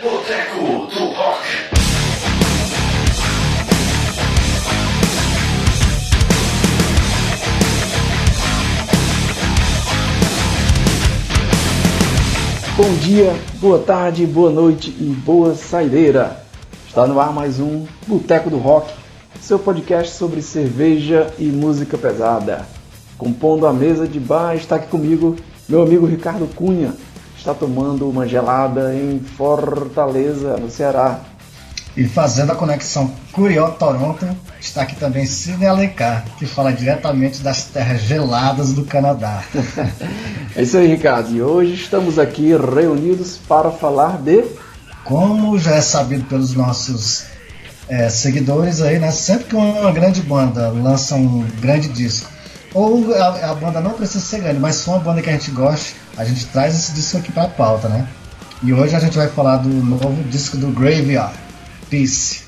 Boteco do Rock. Bom dia, boa tarde, boa noite e boa saideira. Está no ar mais um Boteco do Rock, seu podcast sobre cerveja e música pesada. Compondo a mesa de bar está aqui comigo meu amigo Ricardo Cunha. Está tomando uma gelada em Fortaleza, no Ceará. E fazendo a conexão Curió-Toronto, está aqui também Sidney Alencar, que fala diretamente das terras geladas do Canadá. É isso aí, Ricardo. E hoje estamos aqui reunidos para falar de. Como já é sabido pelos nossos é, seguidores aí, né? Sempre que uma grande banda lança um grande disco, ou a, a banda não precisa ser grande, mas só uma banda que a gente gosta, a gente traz esse disco aqui pra pauta, né? E hoje a gente vai falar do novo disco do Graveyard, Peace.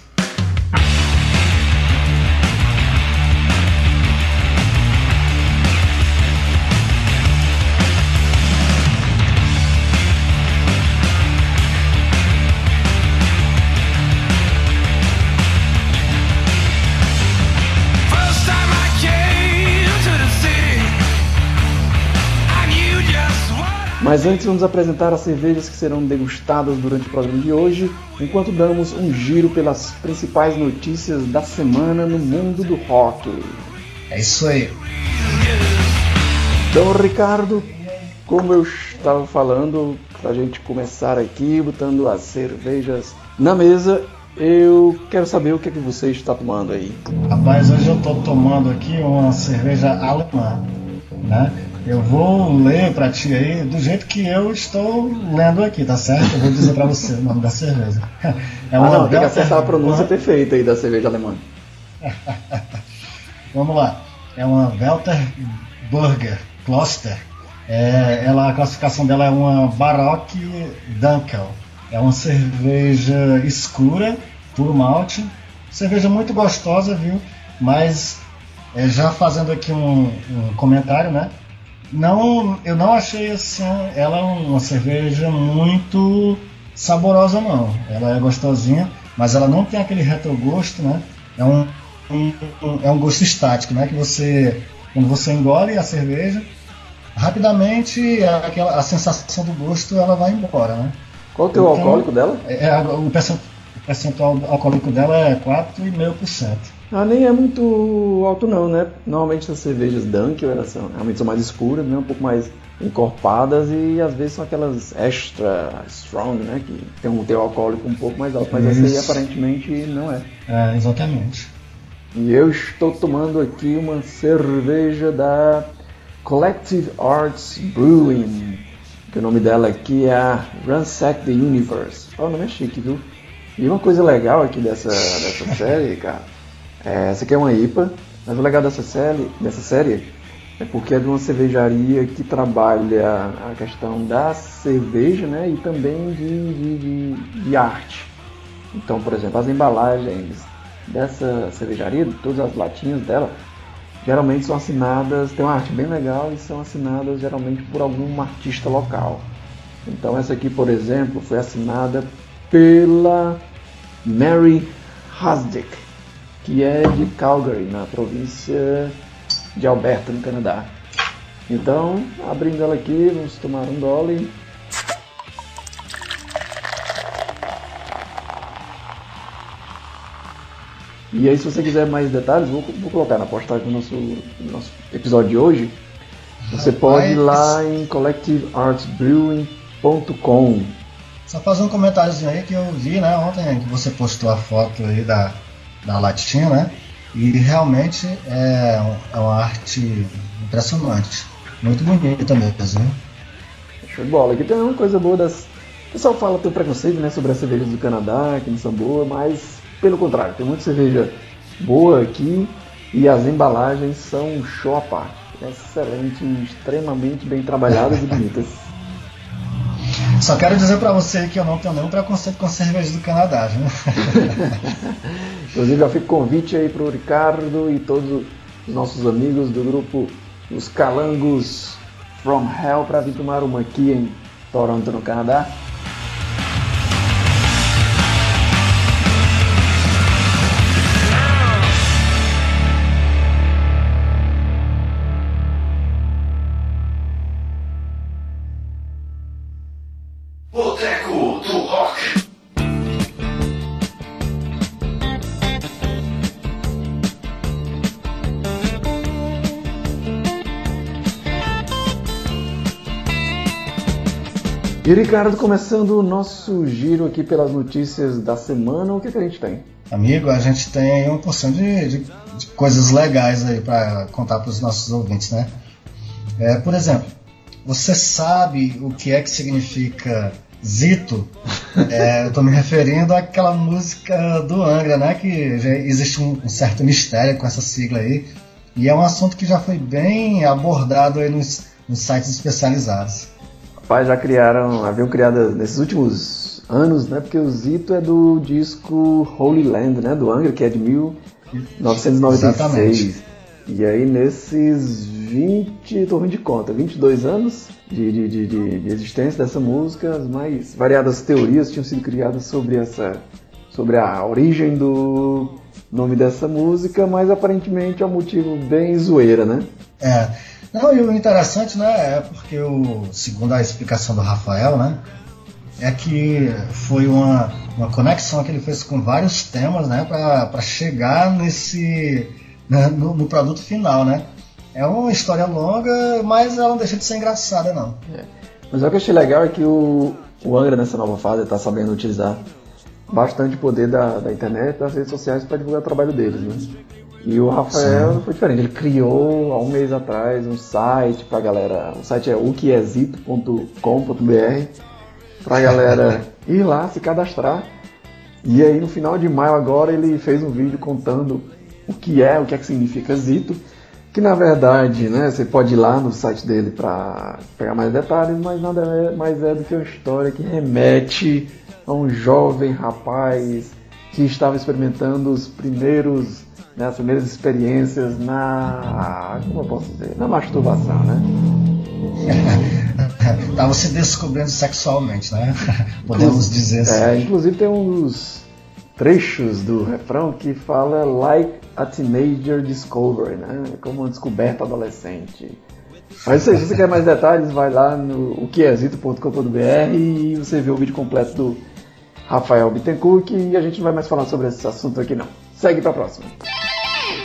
Mas antes vamos apresentar as cervejas que serão degustadas durante o programa de hoje, enquanto damos um giro pelas principais notícias da semana no mundo do rock. É isso aí. Então, Ricardo, como eu estava falando, para a gente começar aqui, botando as cervejas na mesa, eu quero saber o que é que você está tomando aí. Rapaz, hoje eu tô tomando aqui uma cerveja alemã, né? Eu vou ler pra ti aí do jeito que eu estou lendo aqui, tá certo? Eu vou dizer pra você o nome da cerveja. É Ah, não, tem que acertar a pronúncia perfeita aí da cerveja alemã. Vamos lá. É uma Welter Burger Kloster. É, ela, a classificação dela é uma Baroque Dunkel. É uma cerveja escura, puro malte. Cerveja muito gostosa, viu? Mas é, já fazendo aqui um, um comentário, né? Não, eu não achei assim, ela uma cerveja muito saborosa não. Ela é gostosinha, mas ela não tem aquele retrogosto, né? É um, um- um- é um gosto estático, né? Que você quando você engole a cerveja, rapidamente aquela a sensação do gosto ela vai embora, né? Qual é o teu Então- alcoólico dela? É, é, o percentual alcoólico dela é 4,5%. Ah, nem é muito alto não, né? Normalmente as cervejas Dunkel elas são, realmente são mais escuras, né? um pouco mais encorpadas e às vezes são aquelas extra strong, né? Que tem um teor alcoólico um pouco mais alto, mas essa aí Isso. aparentemente não é. É, exatamente. E eu estou tomando aqui uma cerveja da Collective Arts Brewing, que o nome dela aqui é a Ransack the Universe. Oh, o nome é chique, viu? E uma coisa legal aqui dessa, dessa série, cara, é, essa aqui é uma IPA, mas o legal dessa série, dessa série é porque é de uma cervejaria que trabalha a questão da cerveja né, e também de, de, de, de arte. Então, por exemplo, as embalagens dessa cervejaria, todas as latinhas dela, geralmente são assinadas, tem uma arte bem legal e são assinadas geralmente por algum artista local. Então essa aqui, por exemplo, foi assinada pela Mary Hasdick, que é de Calgary, na província de Alberta, no Canadá. Então, abrindo ela aqui, vamos tomar um gole. E aí, se você quiser mais detalhes, vou, vou colocar na postagem do nosso, do nosso episódio de hoje. Você pode ir lá em collectiveartsbrewing.com. Só fazer um comentáriozinho aí que eu vi, né, ontem que você postou a foto aí da, da latinha, né? E realmente é, é uma arte impressionante. Muito bonita mesmo. Show de bola. Aqui tem uma coisa boa das. O pessoal fala tem preconceito né, sobre as cervejas do Canadá, que não são boas, mas pelo contrário, tem muita cerveja boa aqui e as embalagens são show à parte. Excelente, extremamente bem trabalhadas e bonitas. Só quero dizer pra você que eu não tenho nenhum preconceito com cerveja do Canadá, viu? Inclusive já fica o convite aí pro Ricardo e todos os nossos amigos do grupo Os Calangos From Hell para vir tomar uma aqui em Toronto, no Canadá. E Ricardo, começando o nosso giro aqui pelas notícias da semana, o que, que a gente tem? Amigo, a gente tem aí uma porção de, de, de coisas legais aí para contar para os nossos ouvintes, né? É, por exemplo, você sabe o que é que significa Zito? É, eu estou me referindo àquela música do Angra, né? Que já existe um, um certo mistério com essa sigla aí. E é um assunto que já foi bem abordado aí nos, nos sites especializados. Rapaz, já criaram, haviam criado nesses últimos anos, né? Porque o Zito é do disco Holy Land, né? Do Angra, que é de 1996. Exatamente. E aí nesses 20, tô ruim de conta, 22 anos de, de, de, de, de existência dessa música, as mais variadas teorias tinham sido criadas sobre essa, sobre a origem do nome dessa música, mas aparentemente é um motivo bem zoeira, né? É. Não, e o interessante, né, é porque o, segundo a explicação do Rafael, né, é que foi uma, uma conexão que ele fez com vários temas, né, para chegar nesse né, no, no produto final, né. É uma história longa, mas ela não deixa de ser engraçada, não. Mas o que eu achei legal é que o, o Angra nessa nova fase está sabendo utilizar bastante poder da, da internet e das redes sociais para divulgar o trabalho deles, né? E o Rafael Sim. foi diferente, ele criou há um mês atrás um site pra galera, o site é uquiezito.com.br pra galera ir lá se cadastrar. E aí no final de maio agora ele fez um vídeo contando o que é, o que é que significa Zito, que na verdade, né, você pode ir lá no site dele para pegar mais detalhes, mas nada é- mais é do que uma história que remete a um jovem rapaz que estava experimentando os primeiros, né, as primeiras experiências na, como eu posso dizer, na masturbação, né? Tava se descobrindo sexualmente, né? Podemos dizer assim. É, inclusive tem uns trechos do refrão que fala like a teenager discovery, né? Como uma descoberta adolescente. Mas isso aí, se você quer mais detalhes, vai lá no oquezito.com.br e você vê o vídeo completo do Rafael Bittencourt e a gente não vai mais falar sobre esse assunto aqui não. Segue pra próxima.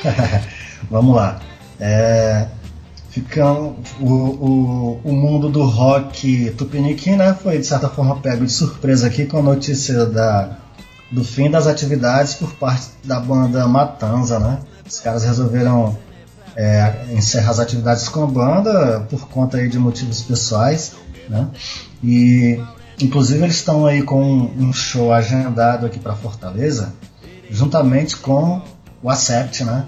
Vamos lá. É, ficando, o, o, o mundo do rock tupiniquim né, foi de certa forma pego de surpresa aqui com a notícia da, do fim das atividades por parte da banda Matanza. Né? Os caras resolveram é, encerrar as atividades com a banda por conta aí de motivos pessoais. Né? E inclusive eles estão aí com um show agendado aqui para Fortaleza, juntamente com o Acept, né?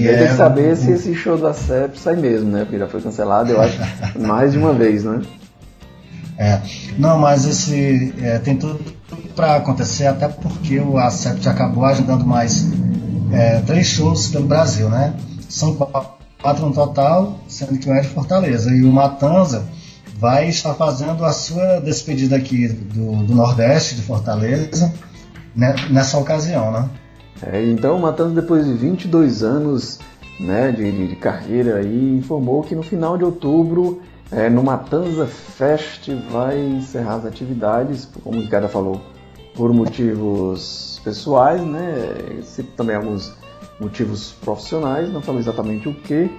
E tem que saber um- se esse show do Acep sai mesmo, né? Porque já foi cancelado, eu acho, mais de uma vez, né? É, não, mas esse é, tem tudo para acontecer, até porque o Acept acabou agendando mais é, três shows pelo Brasil, né? São qu- quatro no total, sendo que um é de Fortaleza. E o Matanza vai estar fazendo a sua despedida aqui do, do Nordeste, de Fortaleza, né, nessa ocasião, né? É, então, Matanza, depois de 22 anos né, de, de- carreira, aí, informou que no final de outubro, é, no Matanza Fest, vai encerrar as atividades, como o Ricardo falou, por motivos pessoais, né? Também alguns motivos profissionais, não falou exatamente o que.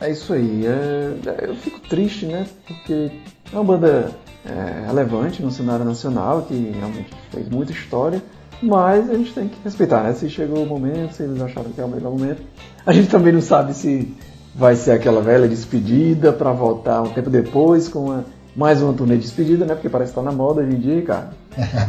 É isso aí. é- é, eu fico triste, né? Porque é uma banda é, relevante no cenário nacional, que realmente fez muita história. Mas a gente tem que respeitar, né? Se chegou o momento, se eles acharam que é o melhor momento. A gente também não sabe se vai ser aquela velha despedida para voltar um tempo depois com uma- mais uma turnê de despedida, né? Porque parece que tá na moda hoje em dia, cara.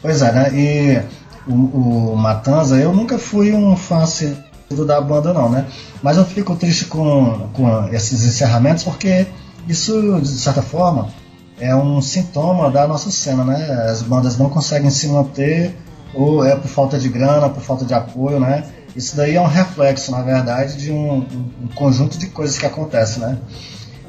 Pois é, né? E o, o Matanza, eu nunca fui um fã assíduo da banda, não, né? Mas eu fico triste com, com esses encerramentos porque isso, de certa forma, é um sintoma da nossa cena, né? As bandas não conseguem se manter, ou é por falta de grana, por falta de apoio, né? Isso daí é um reflexo, na verdade, de um, um- conjunto de coisas que acontecem, né?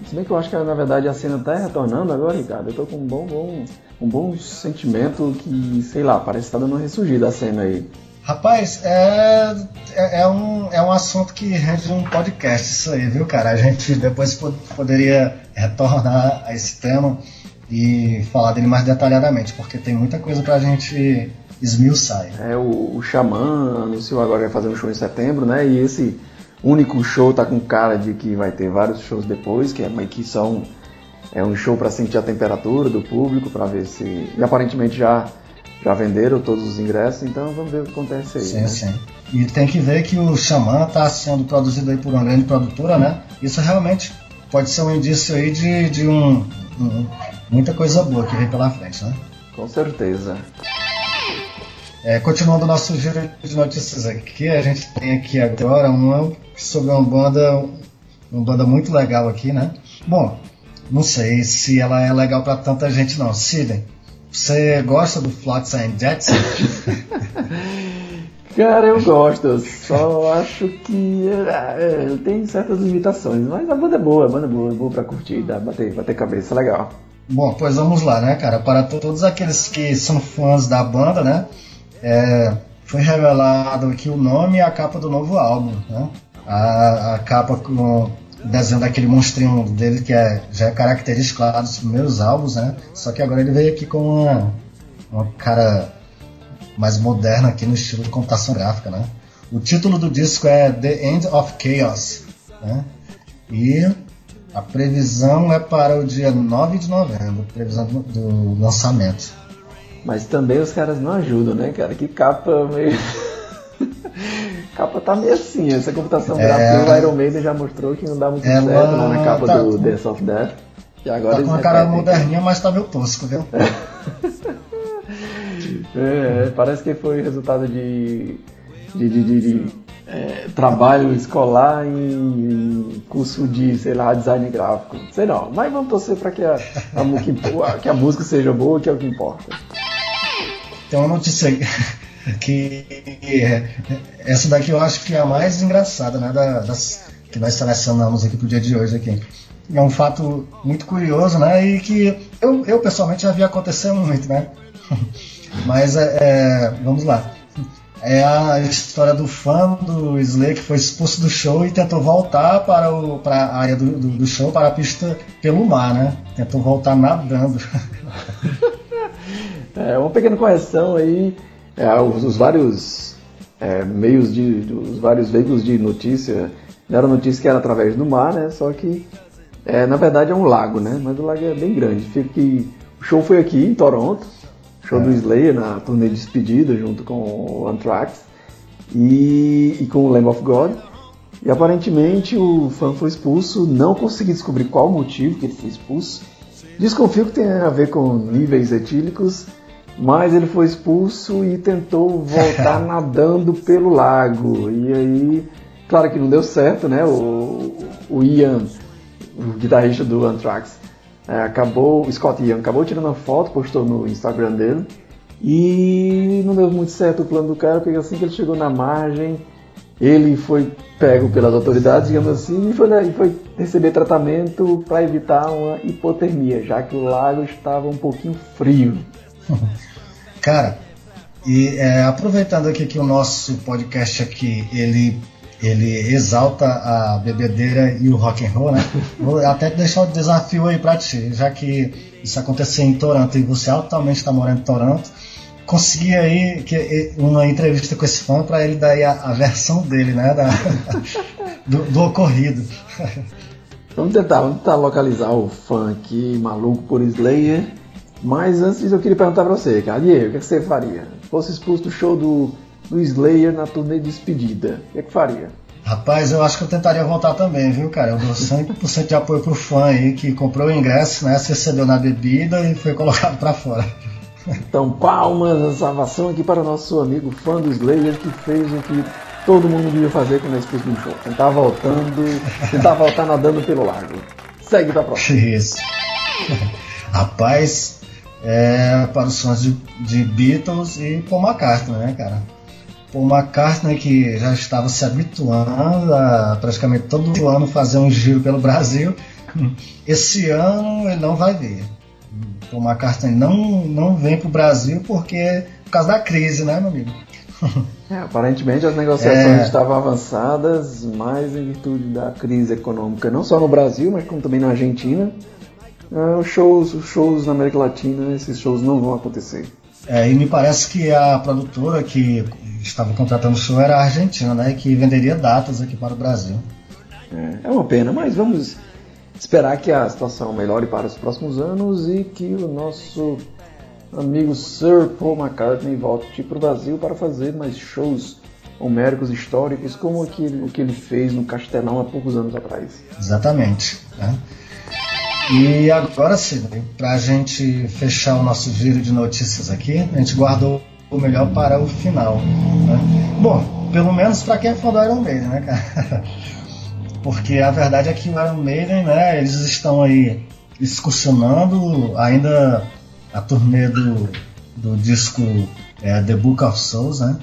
Se bem que eu acho que na verdade a cena tá retornando agora, Ricardo. Eu tô com um bom, bom, um bom sentimento que, sei lá, parece que tá dando uma ressurgida a cena aí. Rapaz, é, é, é um, é um assunto que rende um podcast isso aí, viu, cara? A gente depois po- poderia retornar a esse tema e falar dele mais detalhadamente, porque tem muita coisa pra gente esmiuçar. aí. É, o, o Xamã anunciou agora vai fazer um show em setembro, né? E esse único show tá com cara de que vai ter vários shows depois, que, é, que são é um show para sentir a temperatura do público, para ver se. E aparentemente já, já venderam todos os ingressos, então vamos ver o que acontece aí. Sim, né? sim. E tem que ver que o Xamã está sendo produzido aí por uma grande produtora, né? Isso realmente pode ser um indício aí de, de um, um- muita coisa boa que vem pela frente, né? Com certeza. É, continuando o nosso giro de notícias aqui, a gente tem aqui agora uma sobre uma banda, uma banda muito legal aqui, né? Bom, não sei se ela é legal para tanta gente não. Sidney, você gosta do Flotsam and Jetsam? Cara, eu gosto, só acho que é, é, tem certas limitações, mas a banda é boa, a banda é boa, é boa pra curtir, dá, bater, bater cabeça, legal. Bom, pois vamos lá, né, cara? Para to- todos aqueles que são fãs da banda, né? É, foi revelado aqui o nome e a capa do novo álbum, né? A, a capa com desenho daquele monstrinho dele que é, já é característico lá dos primeiros álbuns, né? Só que agora ele veio aqui com uma, uma cara mais moderna aqui no estilo de computação gráfica, né? O título do disco é The End of Chaos, né? E a previsão é para o dia 9 de novembro, previsão do, do lançamento. Mas também os caras não ajudam, né, cara? Que capa meio. capa tá meio assim, essa computação É. gráfica o Iron Maiden já mostrou que não dá muito Ela certo lá na capa tá do Dance of Death. E agora Tá com uma cara moderninha, mas tá meio tosco, viu? É, parece que foi resultado de, de, de- de- de, é, trabalho escolar em curso de, sei lá, design gráfico. Sei não, mas vamos torcer para que a, a, que a música seja boa, que é o que importa. Tem uma notícia que é, essa daqui eu acho que é a mais engraçada, né? da- das, que nós selecionamos aqui pro dia de hoje aqui. É um fato muito curioso, né? E que eu, eu pessoalmente já vi acontecer muito, né? Mas é, é, vamos lá. É a história do fã do Slay que foi expulso do show e tentou voltar para, o, para a área do, do, do show, para a pista pelo mar, né? Tentou voltar nadando. É, uma pequena correção aí, é, os, os vários é, meios de, os vários veículos de notícia deram notícia que era através do mar, né? Só que é, na verdade é um lago, né? Mas o lago é bem grande. Fica que o show foi aqui em Toronto, show do Slayer na turnê de despedida junto com o Anthrax e, e com o Lamb of God. E aparentemente o fã foi expulso, não consegui descobrir qual o motivo que ele foi expulso. Desconfio que tem a ver com níveis etílicos, mas ele foi expulso e tentou voltar nadando pelo lago. E aí, claro que não deu certo, né? O, o Ian, o guitarrista do Anthrax, é, acabou, o Scott Ian acabou tirando uma foto, postou no Instagram dele. E não deu muito certo o plano do cara, porque assim que ele chegou na margem, ele foi pego pelas autoridades, digamos assim, e foi, e foi receber tratamento para evitar uma hipotermia, já que o lago estava um pouquinho frio. Cara, e é, aproveitando aqui que o nosso podcast aqui, ele, ele exalta a bebedeira e o rock and roll, né? Vou até deixar o desafio aí pra ti, já que isso aconteceu em Toronto e você altamente está morando em Toronto, conseguir aí que, uma entrevista com esse fã para ele dar a, a versão dele, né? Da, do, do ocorrido. Vamos tentar, vamos tentar localizar o fã aqui, maluco por Slayer. Mas antes eu queria perguntar pra você, cara, Diego, o que, é que você faria? Se fosse expulso do show do, do Slayer na turnê de despedida, o que, é que faria? Rapaz, eu acho que eu tentaria voltar também, viu, cara? Eu dou 100% de apoio pro fã aí que comprou o ingresso, né? Se recebeu na bebida e foi colocado pra fora. Então, palmas, a salvação aqui para o nosso amigo fã do Slayer que fez o que todo mundo devia fazer quando é expulso um show. Tentar voltando, tentar voltar nadando pelo lago. Segue pra próxima. Isso. Rapaz, é, para os fãs de, de Beatles e Paul McCartney, né, cara? Paul McCartney que já estava se habituando a praticamente todo ano fazer um giro pelo Brasil. Esse ano ele não vai vir. Paul McCartney não, não vem pro Brasil porque por causa da crise, né, meu amigo? É, aparentemente as negociações É. estavam avançadas, mas em virtude da crise econômica, não só no Brasil, mas como também na Argentina, é, os shows, os shows na América Latina, esses shows não vão acontecer. É, e me parece que a produtora que estava contratando o show era a Argentina, né? Que venderia datas aqui para o Brasil. É, é uma pena, mas vamos esperar que a situação melhore para os próximos anos e que o nosso amigo Sir Paul McCartney volte para o Brasil para fazer mais shows homéricos históricos como o que, o que ele fez no Castelão há poucos anos atrás. Exatamente. Né? E agora sim, para a gente fechar o nosso giro de notícias aqui, a gente guardou o melhor para o final. Né? Bom, pelo menos para quem é fã do Iron Maiden, né, cara? Porque a verdade é que o Iron Maiden, né, eles estão aí excursionando ainda a turnê do, do disco é, The Book of Souls, né?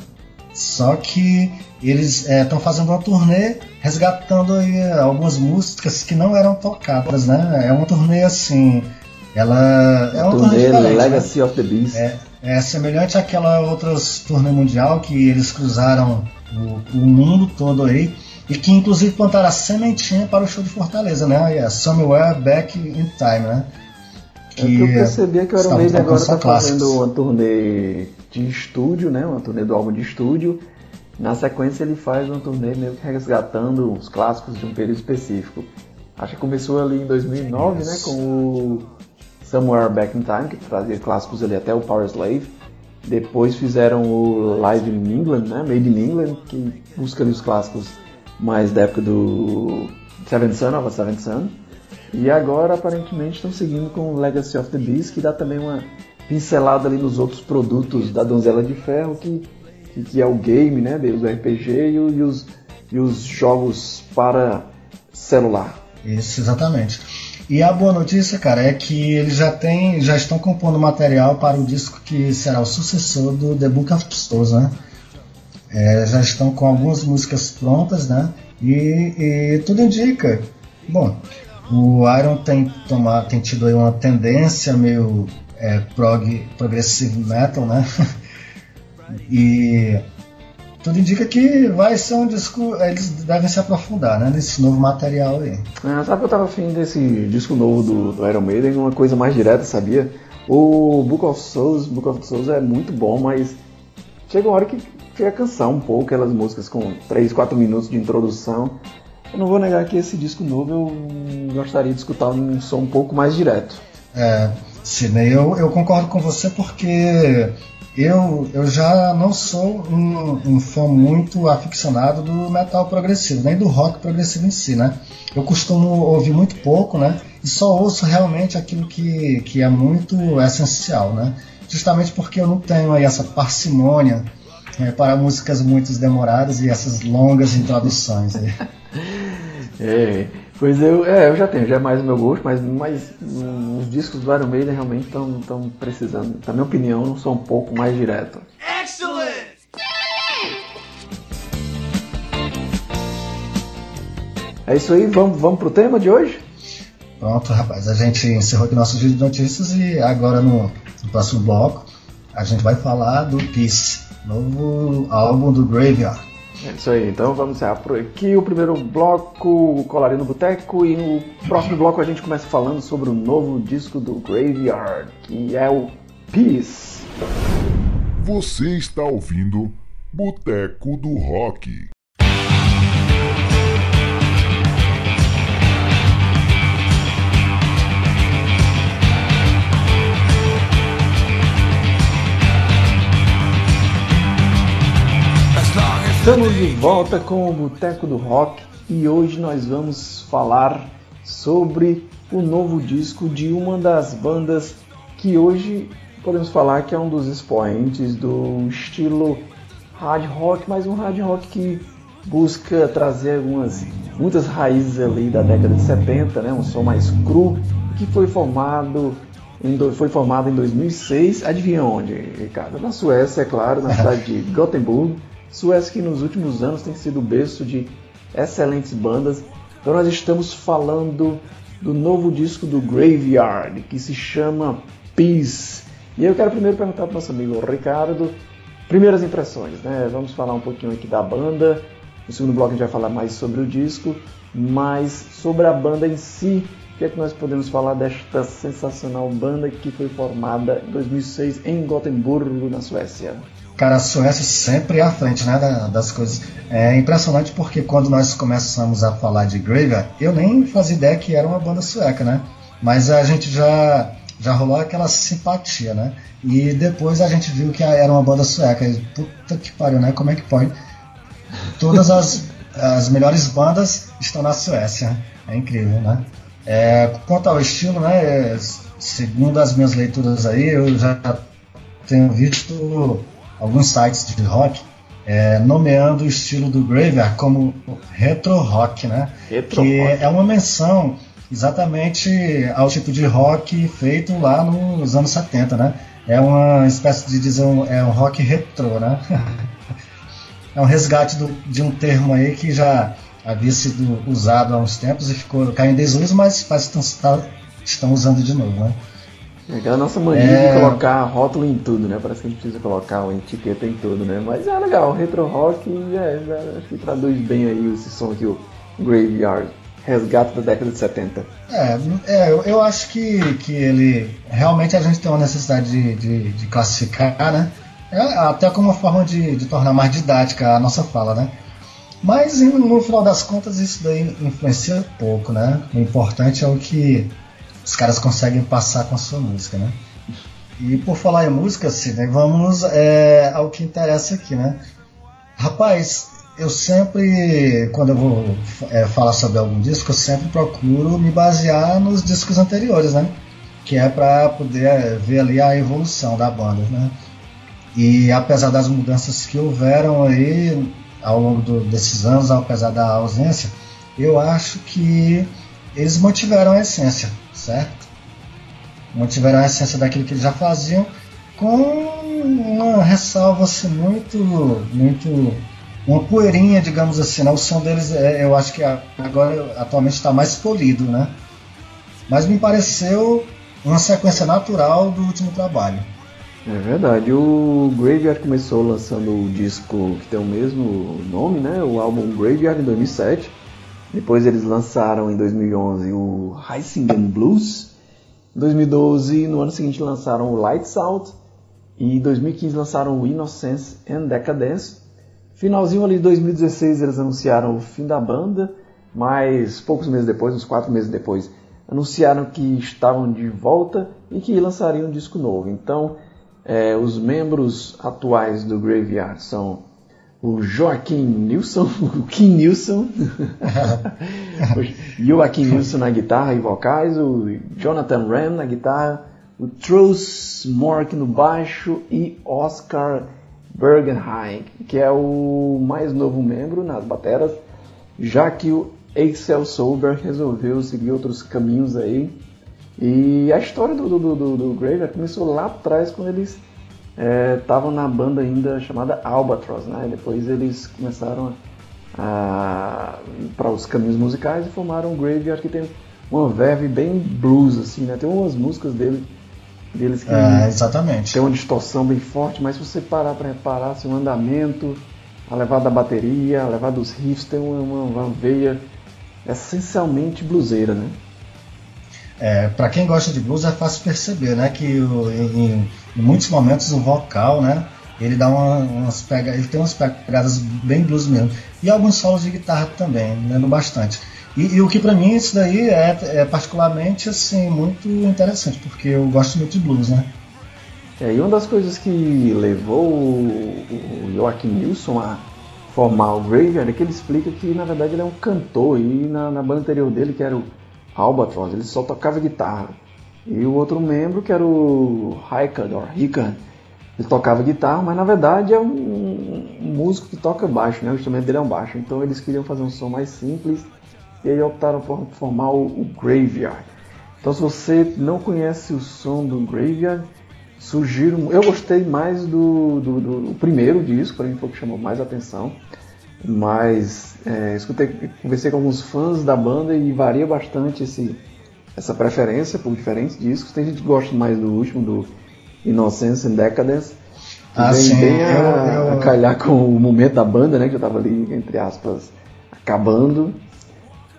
Só que eles estão é, fazendo uma turnê resgatando aí é, algumas músicas que não eram tocadas, né? É uma turnê assim, ela é uma turnê, turnê Legacy né? of the Beast. É, é semelhante àquela outra turnê mundial que eles cruzaram o, o, mundo todo aí e que inclusive plantaram a sementinha para o show de Fortaleza, né? É Somewhere Back in Time, né? Que, é que eu percebi que o Iron Maiden agora está fazendo uma turnê de estúdio, né? Uma turnê do álbum de estúdio. Na sequência ele faz uma turnê meio que resgatando os clássicos de um período específico. Acho que começou ali em 2009, né? Com o Somewhere Back in Time, que trazia clássicos ali até o Power Slave. Depois fizeram o Live in England, né? Made in England, que busca ali os clássicos mais da época do Seventh Son, of a Seventh Son. E agora aparentemente estão seguindo com Legacy of the Beast, que dá também uma pincelada ali nos outros produtos da Donzela de Ferro, que, que, é o game, né, os RPG e, e, os, e os jogos para celular. Isso, exatamente. E a boa notícia, cara, é que eles já têm, já estão compondo material para o disco que será o sucessor do The Book of Souls, né? É, já estão com algumas músicas prontas, né? E, e tudo indica. Bom, o Iron tem, tomar, tem tido aí uma tendência meio é, prog, progressive metal, né? e tudo indica que vai ser um disco. Eles devem se aprofundar né, nesse novo material aí. Ah, sabe que eu tava afim desse disco novo do, do, Iron Maiden, uma coisa mais direta, sabia? O Book of Souls, Book of Souls é muito bom, mas chega uma hora que chega a cansar um pouco aquelas músicas com 3, 4 minutos de introdução. Eu não vou negar que esse disco novo eu gostaria de escutar um som um pouco mais direto. É, Sidney, eu, eu concordo com você porque eu, eu já não sou um, um, fã muito aficionado do metal progressivo, nem do rock progressivo em si, né? Eu costumo ouvir muito pouco, né? E só ouço realmente aquilo que, que é muito essencial, né? Justamente porque eu não tenho aí essa parcimônia é, para músicas muito demoradas e essas longas introduções. Aí. Pois eu, é, eu já tenho, já é mais o meu gosto, mas, mas os discos do Iron Maiden realmente estão precisando. Na minha opinião, não são um pouco mais direto. Excellent! É isso aí, vamos, vamos pro tema de hoje? Pronto, rapaz, a gente encerrou aqui nosso vídeo de notícias e agora no, no próximo bloco a gente vai falar do Peace, novo álbum do Graveyard. É isso aí, então vamos encerrar por aqui o primeiro bloco Colarinho no Boteco e no próximo bloco a gente começa falando sobre o novo disco do Graveyard, que é o Peace. Você está ouvindo Boteco do Rock. Estamos de volta com o Boteco do Rock e hoje nós vamos falar sobre o novo disco de uma das bandas que hoje podemos falar que é um dos expoentes do estilo hard rock, mas um hard rock que busca trazer algumas muitas raízes ali da década de 70, né, um som mais cru, que foi formado em, foi formado em 2006. Adivinha onde, Ricardo? Na Suécia, é claro, na cidade de Gothenburg. Suécia que nos últimos anos tem sido berço de excelentes bandas. Então nós estamos falando do novo disco do Graveyard, que se chama Peace. E eu quero primeiro perguntar para o nosso amigo Ricardo, primeiras impressões, né? Vamos falar um pouquinho aqui da banda. No segundo bloco a gente vai falar mais sobre o disco, mas sobre a banda em si. O que é que nós podemos falar desta sensacional banda que foi formada em 2006 em Gotemburgo, na Suécia? Cara, a Suécia sempre à frente né, da- das coisas. É impressionante porque quando nós começamos a falar de Graveyard, eu nem fazia ideia que era uma banda sueca, né? Mas a gente já, já rolou aquela simpatia, né? E depois a gente viu que era uma banda sueca. E, Puta que pariu, né? Como é que pode? Todas as, as melhores bandas estão na Suécia. É incrível, né? É, quanto ao estilo, né? é, Segundo as minhas leituras aí, eu já tenho visto alguns sites de rock é, nomeando o estilo do Graveyard como retro rock, né? Retro que rock. é uma menção exatamente ao tipo de rock feito lá nos anos 70, né? É uma espécie de dizer um, é um rock retrô, né? é um resgate do- de um termo aí que já havia sido usado há uns tempos e ficou caindo em desuso, mas parece que estão, tá- estão usando de novo, né? É aquela nossa mania É. de colocar rótulo em tudo, né? Parece que a gente precisa colocar uma etiqueta em tudo, né? Mas é legal, retro rock é, é, acho que traduz bem aí esse som aqui, o Graveyard, resgate da década de 70. É, é, eu, eu acho que, que ele. Realmente a gente tem uma necessidade de, de, de classificar, né? É, até como uma forma de, de tornar mais didática a nossa fala, né? Mas no final das contas isso daí influencia pouco, né? O importante é o que os caras conseguem passar com a sua música, né? E por falar em música, assim, né, vamos é, ao que interessa aqui, né? Rapaz, eu sempre, quando eu vou é, falar sobre algum disco, eu sempre procuro me basear nos discos anteriores, né? Que é para poder é, ver ali a evolução da banda, né? E apesar das mudanças que houveram aí ao longo do- desses anos, apesar da ausência, eu acho que eles mantiveram a essência, certo? Mantiveram a essência daquilo que eles já faziam, com uma ressalva assim, muito, muito uma poeirinha, digamos assim, né? O som deles, é, eu acho que agora atualmente está mais polido, né? Mas me pareceu uma sequência natural do último trabalho. É verdade, o Graveyard começou lançando o disco que tem o mesmo nome, né? O álbum Graveyard em 2007. Depois eles lançaram em 2011 o Heisingen Blues. Em 2012, no ano seguinte, lançaram o Lights Out. E em 2015 lançaram o Innocence and Decadence. Finalzinho ali de 2016 eles anunciaram o fim da banda, mas poucos meses depois, uns quatro meses depois, anunciaram que estavam de volta e que lançariam um disco novo. Então, eh, os membros atuais do Graveyard são o Joaquim Nilsson, o Kim Nilsson, o Joaquim Nilsson na guitarra e vocais, o Jonathan Ram na guitarra, o Truss Mork no baixo e Oscar Bergenheim, que é o mais novo membro nas bateras, já que o Axel Solberg resolveu seguir outros caminhos aí. E a história do, do, do, do Graveyard começou lá atrás, quando eles estavam na banda ainda chamada Albatross, né? Depois eles começaram a, para os caminhos musicais e formaram o Graveyard, que tem uma verve bem blues, assim, né? Tem umas músicas dele, deles que É, exatamente. tem uma distorção bem forte, mas se você parar para reparar, assim, o andamento, a levada da bateria, a levada dos riffs, tem uma, uma, uma veia essencialmente bluseira, né? É, para quem gosta de blues é fácil perceber, né, que o- em, em muitos momentos o vocal, né, ele dá uma- umas pega, ele tem umas pegadas bem blues mesmo. E alguns solos de guitarra também, lembro bastante. E, e o que para mim isso daí é, é particularmente assim muito interessante, porque eu gosto muito de blues, né? É, e uma das coisas que levou o, Joaquim Nilsson a formar o Graveyard é que ele explica que na verdade ele é um cantor e na, na banda anterior dele, que era o Albatross, ele só tocava guitarra. E o outro membro, que era o Rikard, ele tocava guitarra, mas na verdade é um, músico que toca baixo, né? o instrumento dele é um baixo. Então eles queriam fazer um som mais simples e aí optaram por formar o, Graveyard. Então se você não conhece o som do Graveyard, sugiro. Eu gostei mais do, do, do- do primeiro disco, para mim foi o que chamou mais atenção. Mas é, escutei, conversei com alguns fãs da banda e varia bastante esse, essa preferência por diferentes discos. Tem gente que gosta mais do último, do Innocence and Decadence. Que Ah, vem sim, bem a, eu- eu- a calhar com o momento da banda, né? Que já estava ali, entre aspas, acabando.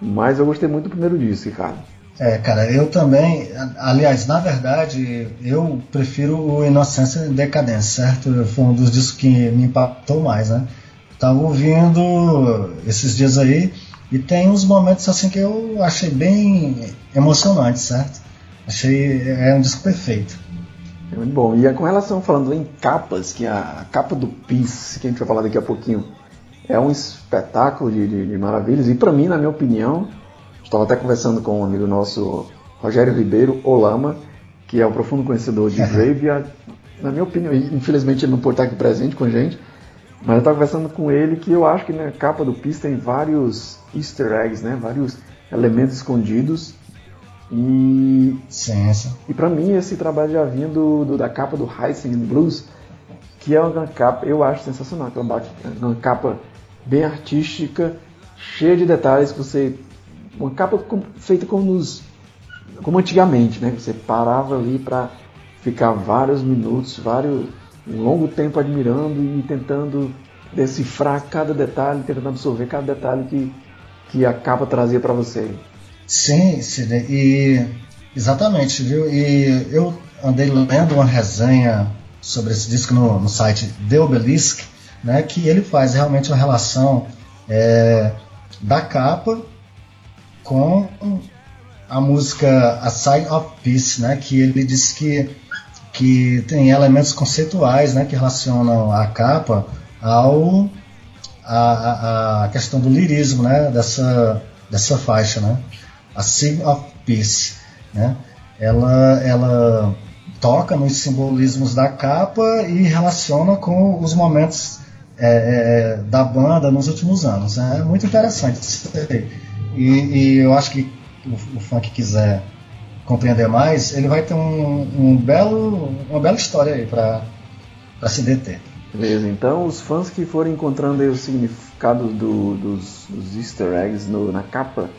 Mas eu gostei muito do primeiro disco, Ricardo. É, cara, eu também, aliás, na verdade, eu prefiro o Inocência e Decadência, certo? Foi um dos discos que me impactou mais, né? Tava ouvindo esses dias aí e tem uns momentos assim que eu achei bem emocionantes, certo? Achei é um disco perfeito. É muito bom. E com relação, falando em capas, que a, a capa do Peace, que a gente vai falar daqui a pouquinho, é um espetáculo de, de, de maravilhas. E para mim, na minha opinião, estava até conversando com um amigo nosso, Rogério Ribeiro Olama, que é um profundo conhecedor de Graveyard. Na minha opinião, infelizmente ele não pode estar aqui presente com a gente, mas eu estava conversando com ele que eu acho que na capa do Peace tem vários easter eggs, né? vários elementos escondidos e, Sim, sim. e para mim esse trabalho já vinha do, do- da capa do Heisen Blues, que é uma capa, eu acho sensacional, aquela ba- uma capa bem artística, cheia de detalhes, que você uma capa feita como nos como antigamente, né? Você parava ali para ficar vários minutos, vários um longo tempo admirando e tentando decifrar cada detalhe, tentando absorver cada detalhe que que a capa trazia para você. Sim, Sidney, e exatamente, viu? E eu andei lendo uma resenha sobre esse disco no, no site The Obelisk, né, que ele faz realmente uma relação é, da capa com a música A Sign of Peace, né, que ele diz que, que tem elementos conceituais né, que relacionam a capa ao a, a, a questão do lirismo né, dessa, dessa faixa, né? a Sign of Peace. Né? Ela, ela toca nos simbolismos da capa e relaciona com os momentos é, é, da banda nos últimos anos. né? É muito interessante isso aí. E, e eu acho que o, o que quiser compreender mais, ele vai ter um, um belo, uma bela história aí para se deter. Beleza, então os fãs que forem encontrando aí o significado do- dos, dos easter eggs no- na capa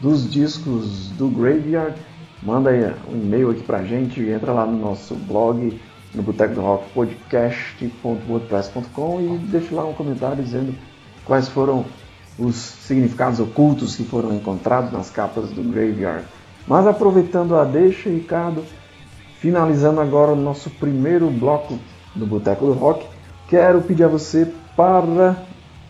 dos discos do Graveyard, manda um e-mail aqui pra gente, entra lá no nosso blog, no Boteco do Rock podcast.wordpress.com e deixa lá um comentário dizendo quais foram os significados ocultos que foram encontrados nas capas do Graveyard. Mas aproveitando a deixa, Ricardo, Finalizando agora o nosso primeiro bloco do Boteco do Rock, quero pedir a você para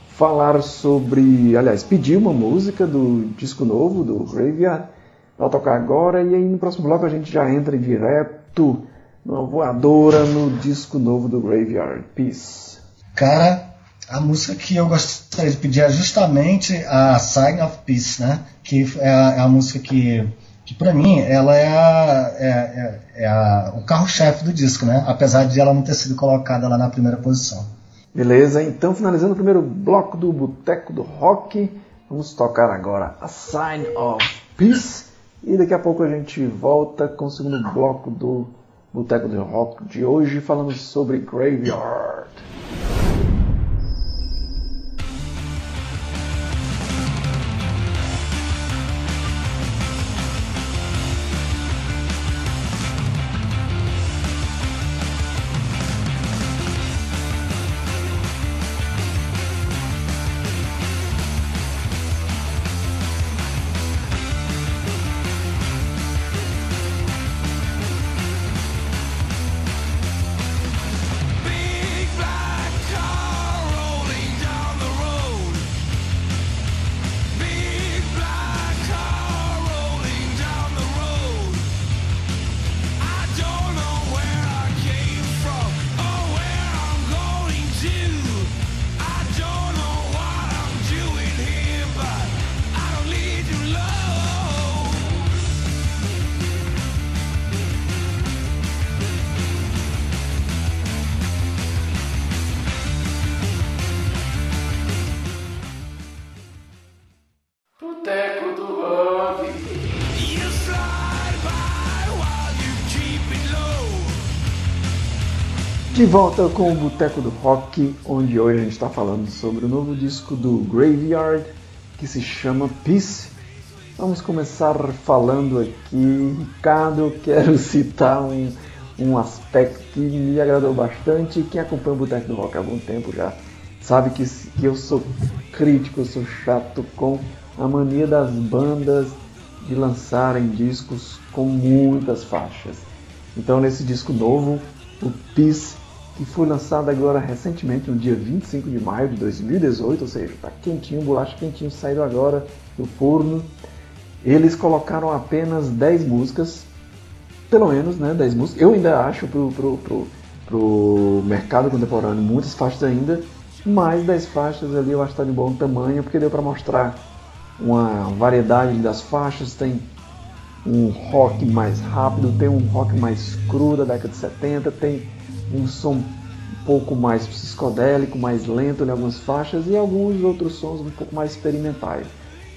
falar sobre, aliás, pedir uma música do disco novo do Graveyard para tocar agora e aí no próximo bloco a gente já entra direto numa voadora no disco novo do Graveyard. Peace. Cara, a música que eu gostaria de pedir é justamente a Sign of Peace, né? Que é a, é a música que, que para mim, ela é, a, é, é- é a- o carro-chefe do disco, né? Apesar de ela não ter sido colocada lá na primeira posição. Beleza, então finalizando o primeiro bloco do Boteco do Rock, vamos tocar agora a Sign of Peace e daqui a pouco a gente volta com o segundo bloco do Boteco do Rock de hoje, falando sobre Graveyard. De volta com o Boteco do Rock, onde hoje a gente está falando sobre o novo disco do Graveyard, que se chama Peace. Vamos começar falando aqui, Ricardo, quero citar um, um aspecto que me agradou bastante. Quem acompanha o Boteco do Rock há algum tempo já sabe que, que eu sou crítico, eu sou chato com a mania das bandas de lançarem discos com muitas faixas. Então, nesse disco novo, o Peace, que foi lançado agora recentemente, no dia 25 de maio de 2018, ou seja, está quentinho, bolacha quentinho, saindo agora do forno. Eles colocaram apenas 10 músicas, pelo menos, né, 10 músicas. Eu ainda acho pro, pro, pro, pro mercado contemporâneo muitas faixas ainda, mas 10 faixas ali eu acho que está de bom tamanho, porque deu para mostrar uma variedade das faixas, tem um rock mais rápido, tem um rock mais cru da década de 70, tem um som um pouco mais psicodélico, mais lento em algumas faixas e alguns outros sons um pouco mais experimentais.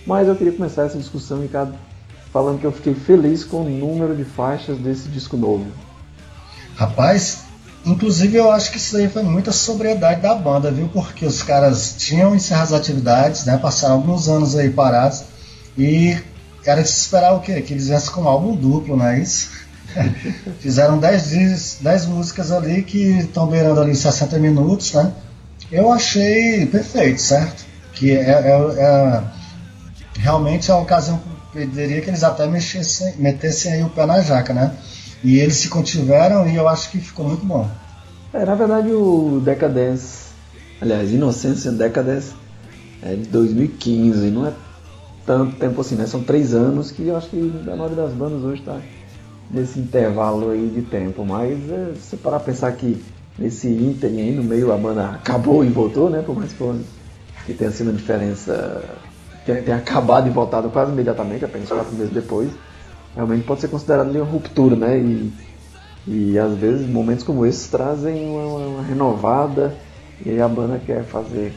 Mas eu queria começar essa discussão, Ricardo, falando que eu fiquei feliz com o número de faixas desse disco novo. Rapaz, inclusive eu acho que isso aí foi muita sobriedade da banda, viu? Porque os caras tinham encerrado as atividades, né? Passaram alguns anos aí parados e era de se esperar o quê? Que eles viessem com um álbum duplo, não é isso? Fizeram 10 músicas ali que estão beirando ali 60 minutos, né? Eu achei perfeito, certo? Que é, é, é realmente a ocasião que eu diria que eles até mexessem, metessem aí o pé na jaca, né? E eles se contiveram e eu acho que ficou muito bom. É, na verdade o Decadence, aliás, Inocência Decadence é de 2015, não é tanto tempo assim, né? São três anos que eu acho que a maioria das bandas hoje está nesse intervalo aí de tempo. Mas é, se parar pensar que nesse ínterim aí no meio a banda acabou e voltou, né? Por mais que, que tenha sido uma diferença, que tenha acabado e voltado quase imediatamente, apenas quatro meses depois, realmente pode ser considerado uma ruptura, né? E, e às vezes momentos como esses trazem uma, uma renovada e aí a banda quer fazer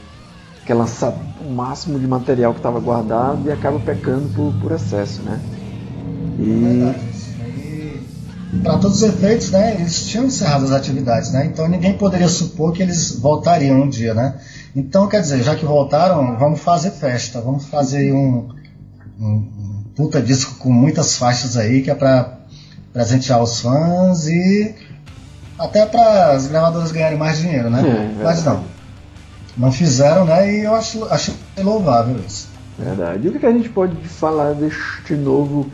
quer lançar o máximo de material que estava guardado e acaba pecando por, por excesso, né? E para todos os efeitos, né, eles tinham encerrado as atividades, né? Então ninguém poderia supor que eles voltariam um dia, né? Então, quer dizer, já que voltaram, vamos fazer festa, vamos fazer um, um, puta disco com muitas faixas aí, que é para presentear os fãs e até para as gravadoras ganharem mais dinheiro, né? É, Mas não, não fizeram, né? E eu acho, acho louvável isso. Verdade. E o que a gente pode falar deste novo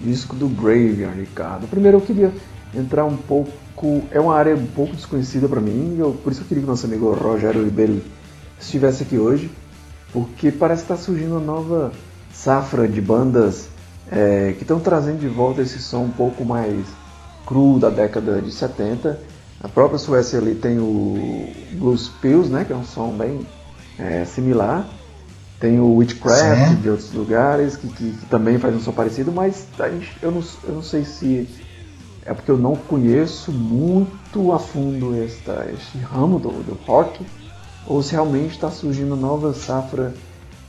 disco do Graveyard, Ricardo? Primeiro eu queria entrar um pouco. É uma área um pouco desconhecida para mim, eu, por isso eu queria que nosso amigo Rogério Ribeiro estivesse aqui hoje, porque parece que está surgindo uma nova safra de bandas é, que estão trazendo de volta esse som um pouco mais cru da década de 70. A própria Suécia ali tem o Blues Pills, né, que é um som bem é, similar. Tem o Witchcraft Sim. de outros lugares, que, que- que também faz um som parecido, mas a gente- eu, não, eu não sei se é porque eu não conheço muito a fundo esta, este ramo do, do rock, ou se realmente está surgindo nova safra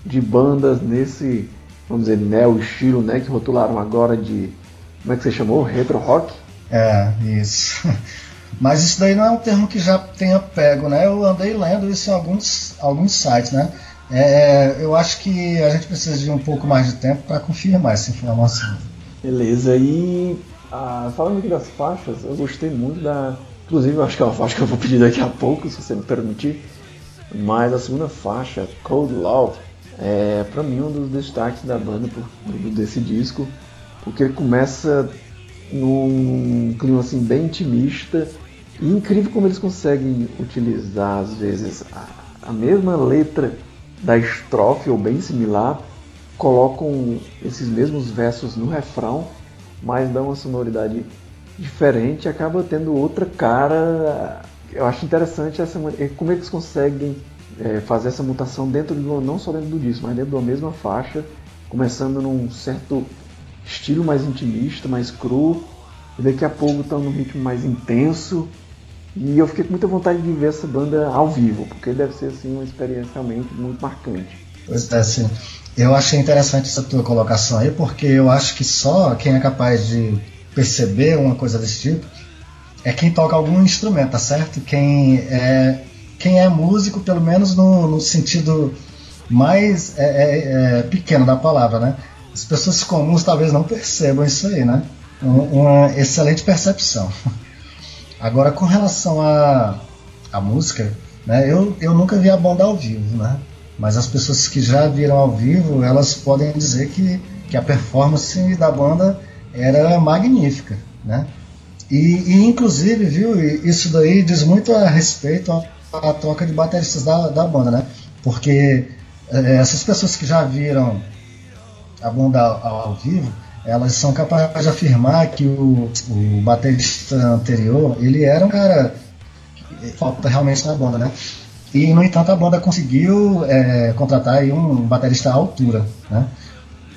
de bandas nesse, vamos dizer, neo-estilo, né, que rotularam agora de, como é que você chamou? Retro rock? É, isso. Mas isso daí não é um termo que já tenha pego, né? Eu andei lendo isso em alguns, alguns sites, né? É, eu acho que a gente precisa de um pouco mais de tempo para confirmar essa informação. Beleza, e ah, falando aqui das faixas, eu gostei muito da. Inclusive, acho que é uma faixa que eu vou pedir daqui a pouco, se você me permitir. Mas a segunda faixa, Cold Love, é pra mim um dos destaques da banda por- desse disco, porque ele começa num clima assim bem intimista e incrível como eles conseguem utilizar às vezes a, a mesma letra da estrofe ou bem similar, colocam esses mesmos versos no refrão, mas dão uma sonoridade diferente, acaba tendo outra cara. Eu acho interessante essa eh, como eles conseguem eh, fazer essa mutação dentro do não só dentro do disco, mas dentro da mesma faixa, começando num certo estilo mais intimista, mais cru, e daqui a pouco estão num ritmo mais intenso. E eu fiquei com muita vontade de ver essa banda ao vivo, porque deve ser assim uma experiência realmente muito marcante. Pois é, assim, eu achei interessante essa tua colocação aí, porque eu acho que só quem é capaz de perceber uma coisa desse tipo é quem toca algum instrumento, tá certo? Quem é, quem é músico, pelo menos no, no sentido mais é, é, é, pequeno da palavra, né? As pessoas comuns talvez não percebam isso aí, né? Um- Uma excelente percepção. Agora, com relação à à música, né? Eu, eu nunca vi a banda ao vivo, né? Mas as pessoas que já viram ao vivo, elas podem dizer que que a performance da banda era magnífica, né? E, e, inclusive, viu, isso daí diz muito a respeito à, troca de bateristas da, da banda, né? Porque é, essas pessoas que já viram a banda ao, ao, vivo, elas são capazes de afirmar que o, o baterista anterior, ele era um cara que falta realmente na banda, né? E, no entanto, a banda conseguiu é, contratar um baterista à altura, né?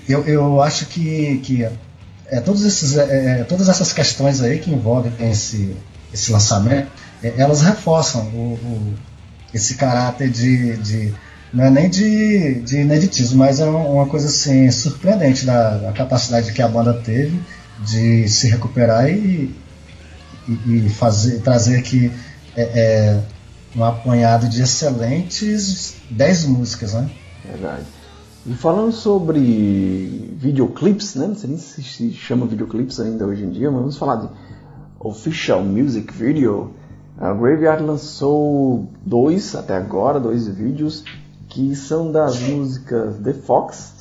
Eu, eu acho que, que é, todos esses, é, todas essas questões aí que envolvem esse, esse lançamento, é, elas reforçam o, o, esse caráter de, de, não é nem de, de ineditismo, mas é uma coisa assim surpreendente da, da capacidade que a banda teve de se recuperar e, e, e fazer, trazer aqui é, é, um apanhado de excelentes 10 músicas, né? Verdade. E falando sobre videoclips, né? Não sei nem se chama videoclips ainda hoje em dia, mas vamos falar de Official Music Video. A Graveyard lançou dois até agora, dois vídeos que são das músicas The Fox,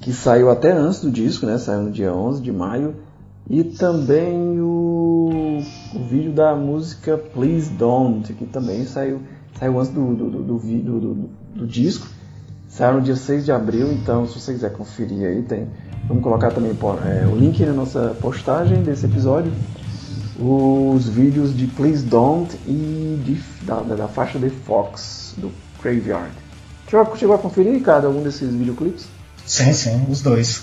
que saiu até antes do disco, né? Saiu no dia 11 de maio. E também o, o vídeo da música Please Don't, que também saiu, saiu antes do, do, do, do, do, do disco. Saiu no dia 6 de abril, então se você quiser conferir aí, tem. Vamos colocar também é, o link na nossa postagem desse episódio. Os vídeos de Please Don't e de, da, da, faixa The Fox, do Graveyard. Chegou, chegou a conferir, cada algum desses videoclipes? Sim, sim, os dois.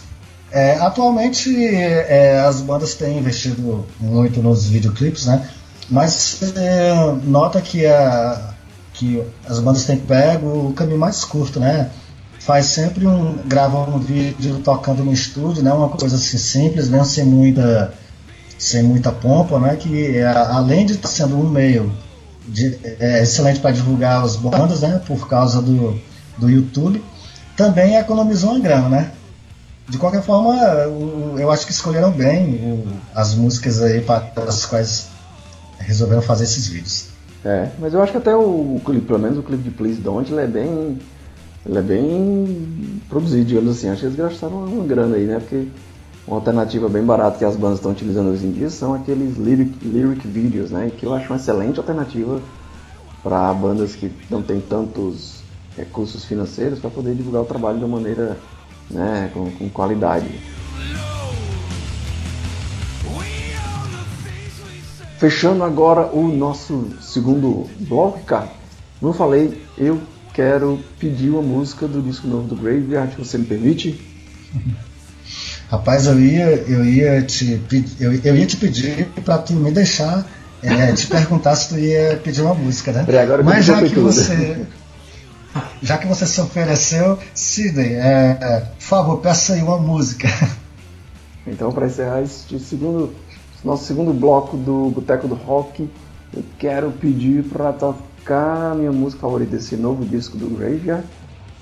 É, atualmente é, as bandas têm investido muito nos videoclipes, né? Mas é, nota que, a, que as bandas têm pego o caminho mais curto, né? faz sempre um um vídeo tocando no estúdio, né? Uma coisa assim simples, mesmo sem muita sem muita pompa, né? Que é, além de estar sendo um meio de, é, excelente para divulgar as bandas, né? Por causa do, do YouTube, também economizou uma grana, né? De qualquer forma, eu acho que escolheram bem as músicas aí para as quais resolveram fazer esses vídeos. É, mas eu acho que até o clipe, pelo menos o clipe de Please Don't, ele é bem ele é bem produzido, digamos assim. Acho que eles gastaram uma grana aí, né? Porque uma alternativa bem barata que as bandas estão utilizando hoje em dia são aqueles lyric, lyric videos, né? Que eu acho uma excelente alternativa para bandas que não têm tantos recursos financeiros para poder divulgar o trabalho de uma maneira né, com, com qualidade. Fechando agora o nosso segundo bloco, cara. Como eu falei, eu quero pedir uma música do disco novo do Graveyard, você me permite? Rapaz, eu ia, eu ia te eu, eu ia te pedir para tu me deixar é, te perguntar se tu ia pedir uma música, né? agora Mas já que você já que você se ofereceu, Sidney, é, é, por favor, peça aí uma música. Então, para encerrar este segundo, nosso segundo bloco do Boteco do Rock, eu quero pedir para tocar a minha música favorita desse novo disco do Graveyard,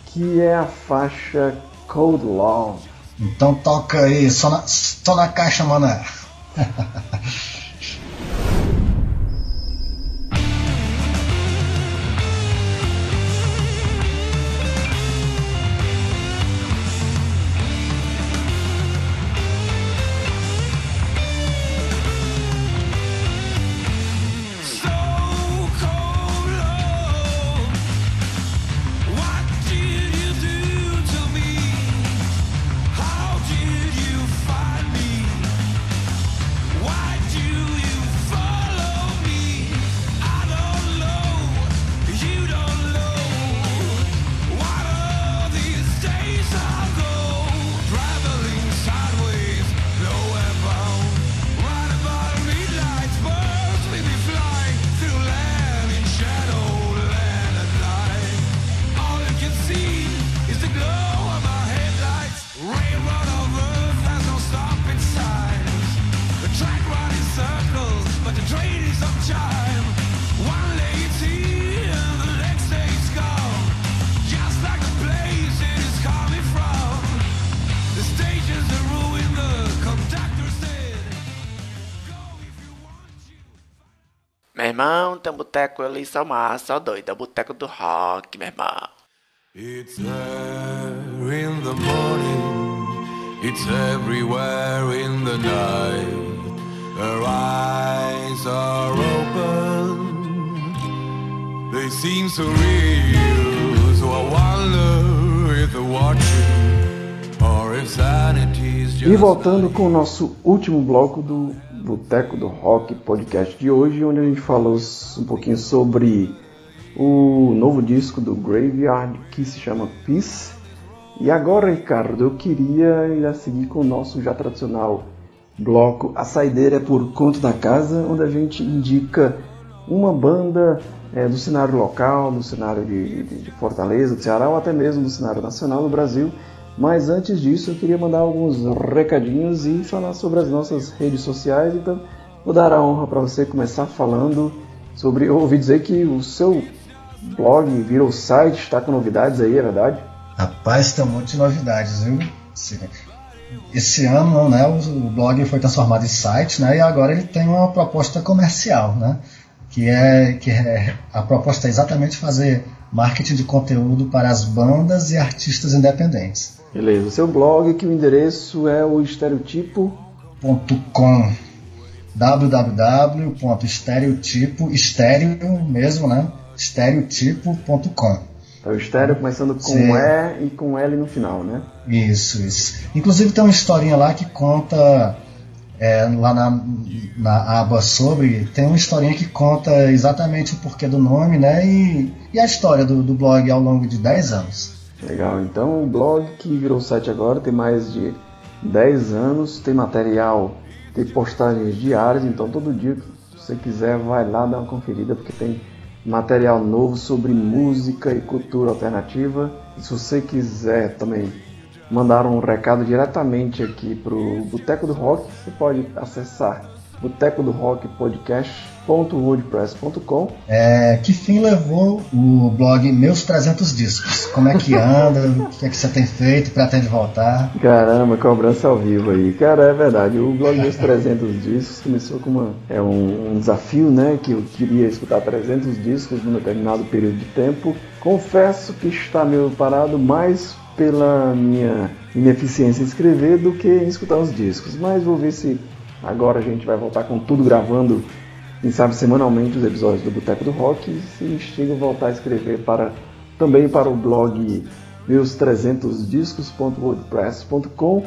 que é a faixa Cold Love. Então toca aí, só na, só na caixa, mané. irmão, tem um boteco ali em Salmar, só doido, é o boteco do rock, meu irmão. It's there in the morning It's everywhere in the night. Her eyes are open. They seem so real. So I wonder if they're watching or if sanity's just. E voltando com o nosso último bloco do Boteco do Rock podcast de hoje, onde a gente falou um pouquinho sobre o novo disco do Graveyard que se chama Peace. E agora, Ricardo, eu queria ir seguir com o nosso já tradicional bloco A Saideira é por Conta da Casa, onde a gente indica uma banda é, do cenário local, do cenário de, de, de Fortaleza, do Ceará ou até mesmo do cenário nacional no Brasil. Mas antes disso, eu queria mandar alguns recadinhos e falar sobre as nossas redes sociais. Então, vou dar a honra para você começar falando sobre. Eu ouvi dizer que o seu blog virou site, está com novidades aí, é verdade? Rapaz, monte de novidades, viu? Esse ano, né, o blog foi transformado em site, né, e agora ele tem uma proposta comercial, né, que é que é, a proposta é exatamente fazer marketing de conteúdo para as bandas e artistas independentes. Beleza, o seu blog, que o endereço é o estereotipo .com www.estereotipo estéreo mesmo, né? estereotipo.com. Então, o estéreo começando com Sim. E e com L no final, né? Isso, isso. Inclusive tem uma historinha lá que conta é, lá na, na aba sobre, tem uma historinha que conta exatamente o porquê do nome, né? E, e a história do, do blog ao longo de 10 anos. Legal, então o blog que virou site agora tem mais de 10 anos, tem material, tem postagens diárias, então todo dia que você quiser vai lá dar uma conferida porque tem material novo sobre música e cultura alternativa. Se você quiser também mandar um recado diretamente aqui para o Boteco do Rock, você pode acessar boteco do rock podcast.wordpress.com É, que fim levou o blog Meus 300 Discos? Como é que anda? o que é que você tem feito? Pretende voltar? Caramba, cobrança ao vivo aí. Cara, é verdade. O blog dos 300 discos começou com uma, é um, um desafio, né? Que eu queria escutar 300 discos num determinado período de tempo. Confesso que está meio parado mais pela minha ineficiência em escrever do que em escutar os discos. Mas vou ver se agora a gente vai voltar com tudo gravando, quem sabe semanalmente, os episódios do Boteco do Rock e se instigo a voltar a escrever para também para o blog meus300discos.wordpress.com.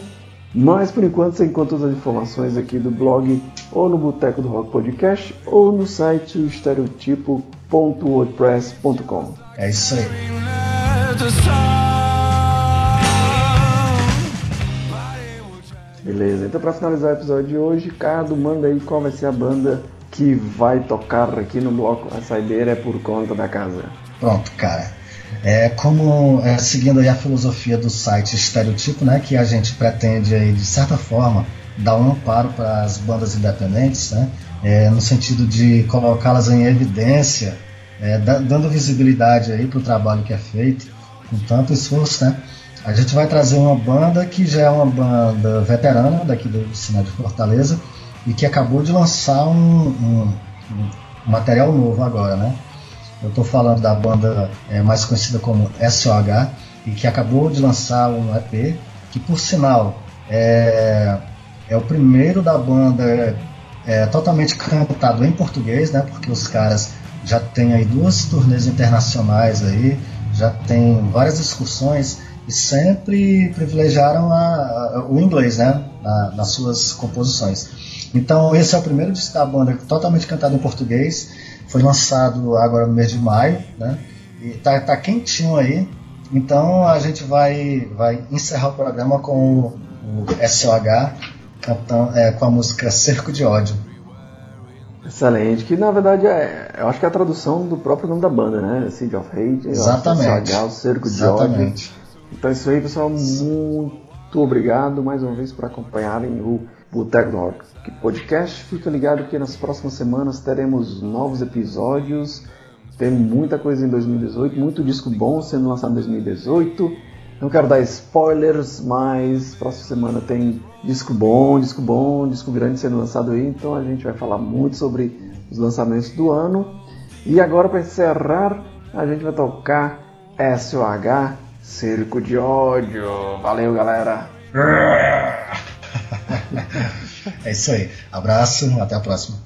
Mas por enquanto você encontra as informações aqui do blog ou no Boteco do Rock Podcast ou no site estereotipo.wordpress.com. É isso aí. Beleza, então para finalizar o episódio de hoje, Ricardo, manda aí qual vai ser a banda que vai tocar aqui no bloco A Saideira é por conta da casa. Pronto, cara. É, como é, seguindo a filosofia do site Estereotipo, né, que a gente pretende aí, de certa forma dar um amparo para as bandas independentes, né, é, no sentido de colocá-las em evidência, é, da- dando visibilidade aí para o trabalho que é feito com tanto esforço, né. A gente vai trazer uma banda que já é uma banda veterana daqui do Sinal de Fortaleza e que acabou de lançar um, um- um material novo agora, né. Eu estou falando da banda é, mais conhecida como SOH e que acabou de lançar um EP que, por sinal, é, é o primeiro da banda é, totalmente cantado em português, né? Porque os caras já têm aí duas turnês internacionais aí, já tem várias excursões e sempre privilegiaram a- a- o inglês, né? Na- nas suas composições. Então esse é o primeiro disco da banda totalmente cantado em português. Foi lançado agora no mês de maio, né? E tá, tá quentinho aí. Então a gente vai, vai encerrar o programa com o, o SOH cantando, é, com a música Cerco de Ódio. Excelente, que na verdade é, eu acho que é a tradução do próprio nome da banda, né? Seed of Hate, Exatamente. SOH, o Cerco de Ódio. Então é isso aí, pessoal. Muito obrigado mais uma vez por acompanharem o Boteco do Rock Podcast. Fica ligado que nas próximas semanas teremos novos episódios. Tem muita coisa em 2018, muito disco bom sendo lançado em 2018. Não quero dar spoilers, mas próxima semana tem disco bom, disco bom, disco grande sendo lançado aí. Então a gente vai falar muito sobre os lançamentos do ano. E agora para encerrar, a gente vai tocar SOH Cerco de ódio. Valeu, galera. É isso aí. Abraço, até a próxima.